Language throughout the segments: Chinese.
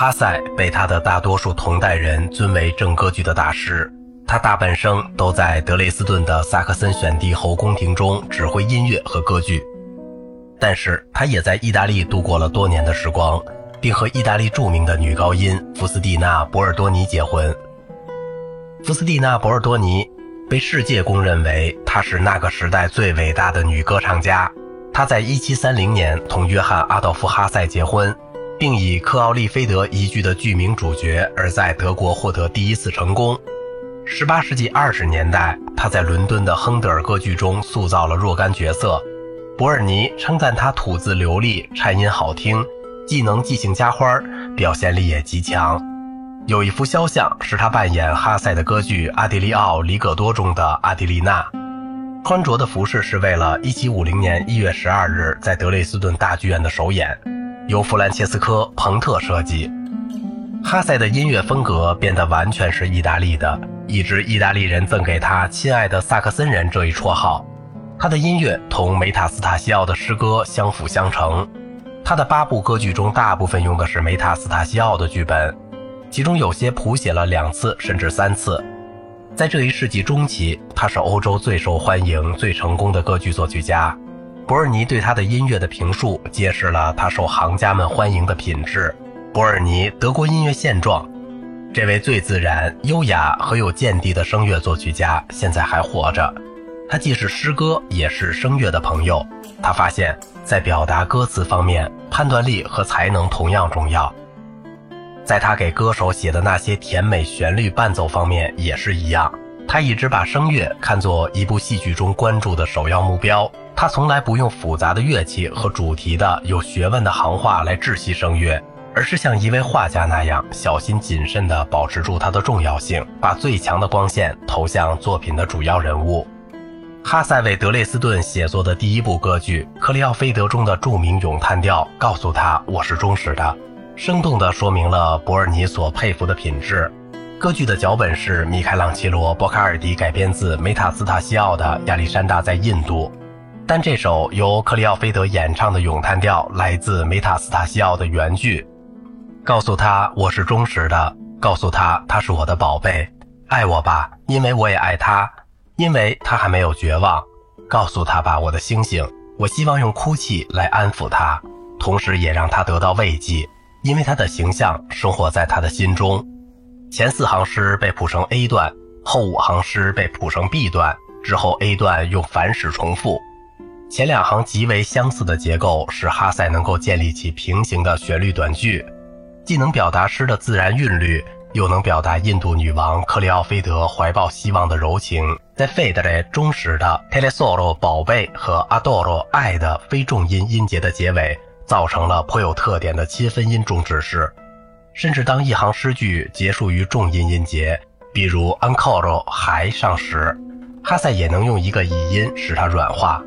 哈塞被他的大多数同代人尊为正歌剧的大师，他大半生都在德累斯顿的萨克森选帝侯宫廷中指挥音乐和歌剧。但是他也在意大利度过了多年的时光，并和意大利著名的女高音福斯蒂娜·博尔多尼结婚。福斯蒂娜·博尔多尼被世界公认为她是那个时代最伟大的女歌唱家。她在1730年同约翰·阿道夫·哈塞结婚。并以克奥利菲德一剧的剧名主角而在德国获得第一次成功。18世纪20年代，他在伦敦的亨德尔歌剧中塑造了若干角色。伯尔尼称赞他吐字流利、颤音好听，既能即兴加花，表现力也极强。有一幅肖像是他扮演哈塞的歌剧《阿迪利奥·里葛多》中的阿迪丽娜，穿着的服饰是为了1750年1月12日在德累斯顿大剧院的首演。由弗兰切斯科·彭特设计，哈塞的音乐风格变得完全是意大利的，以致意大利人赠给他“亲爱的萨克森人”这一绰号。他的音乐同梅塔斯塔西奥的诗歌相辅相成。他的八部歌剧中，大部分用的是梅塔斯塔西奥的剧本，其中有些谱写了两次甚至三次。在这一世纪中期，他是欧洲最受欢迎、最成功的歌剧作曲家。伯尔尼对他的音乐的评述，揭示了他受行家们欢迎的品质。伯尔尼，德国音乐现状。这位最自然、优雅和有见地的声乐作曲家现在还活着。他既是诗歌，也是声乐的朋友。他发现，在表达歌词方面，判断力和才能同样重要。在他给歌手写的那些甜美旋律伴奏方面也是一样。他一直把声乐看作一部戏剧中关注的首要目标。他从来不用复杂的乐器和主题的有学问的行话来窒息声乐，而是像一位画家那样小心谨慎地保持住它的重要性，把最强的光线投向作品的主要人物。哈塞为德累斯顿写作的第一部歌剧《克里奥菲德》中的著名咏叹调告诉他：“我是忠实的”，生动地说明了伯尔尼所佩服的品质。歌剧的脚本是米开朗基罗·博卡尔迪改编自梅塔斯塔西奥的《亚历山大在印度》。但这首由克里奥菲德演唱的咏叹调来自梅塔斯塔西奥的原句，告诉他我是忠实的，告诉他他是我的宝贝，爱我吧，因为我也爱他，因为他还没有绝望，告诉他吧，我的星星，我希望用哭泣来安抚他，同时也让他得到慰藉，因为他的形象生活在他的心中。前四行诗被谱成 A 段，后五行诗被谱成 B 段，之后 A 段用反始重复。前两行极为相似的结构，使哈塞能够建立起平行的旋律短句，既能表达诗的自然韵律，又能表达印度女王克里奥菲德怀抱希望的柔情。在费德勒忠实的 telesoro 宝贝和 adoro 爱的非重音音节的结尾，造成了颇有特点的切分音终止式。甚至当一行诗句结束于重音音节，比如 ancoro 还上时，哈塞也能用一个倚音使它软化。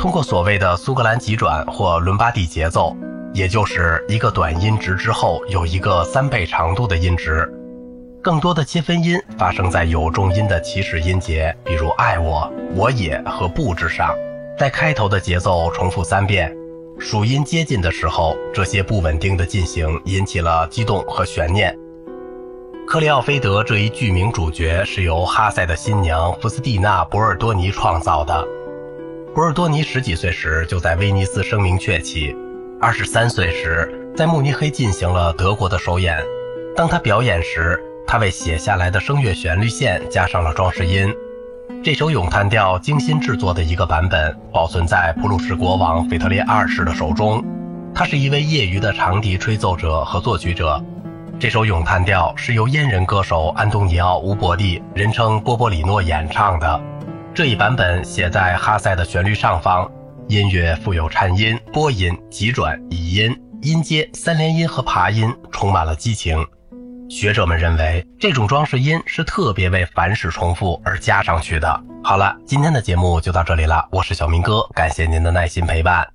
通过所谓的苏格兰急转或伦巴第节奏，也就是一个短音值之后有一个三倍长度的音值。更多的切分音发生在有重音的起始音节，比如“爱我”“我也”和“不”之上，在开头的节奏重复三遍。属音接近的时候，这些不稳定的进行引起了激动和悬念。克里奥菲德这一剧名主角是由哈塞的新娘福斯蒂娜·博尔多尼创造的。博尔多尼十几岁时就在威尼斯声名鹊起，二十三岁时在慕尼黑进行了德国的首演。当他表演时，他为写下来的声乐旋律线加上了装饰音。这首咏叹调精心制作的一个版本保存在普鲁士国王腓特烈二世的手中。他是一位业余的长笛吹奏者和作曲者。这首咏叹调是由阉人歌手安东尼奥·乌伯蒂（人称波波里诺）演唱的。这一版本写在哈塞的旋律上方，音乐富有颤音、波音、急转、倚音、音阶、三连音和爬音，充满了激情。学者们认为，这种装饰音是特别为反史重复而加上去的。好了，今天的节目就到这里了，我是小明哥，感谢您的耐心陪伴。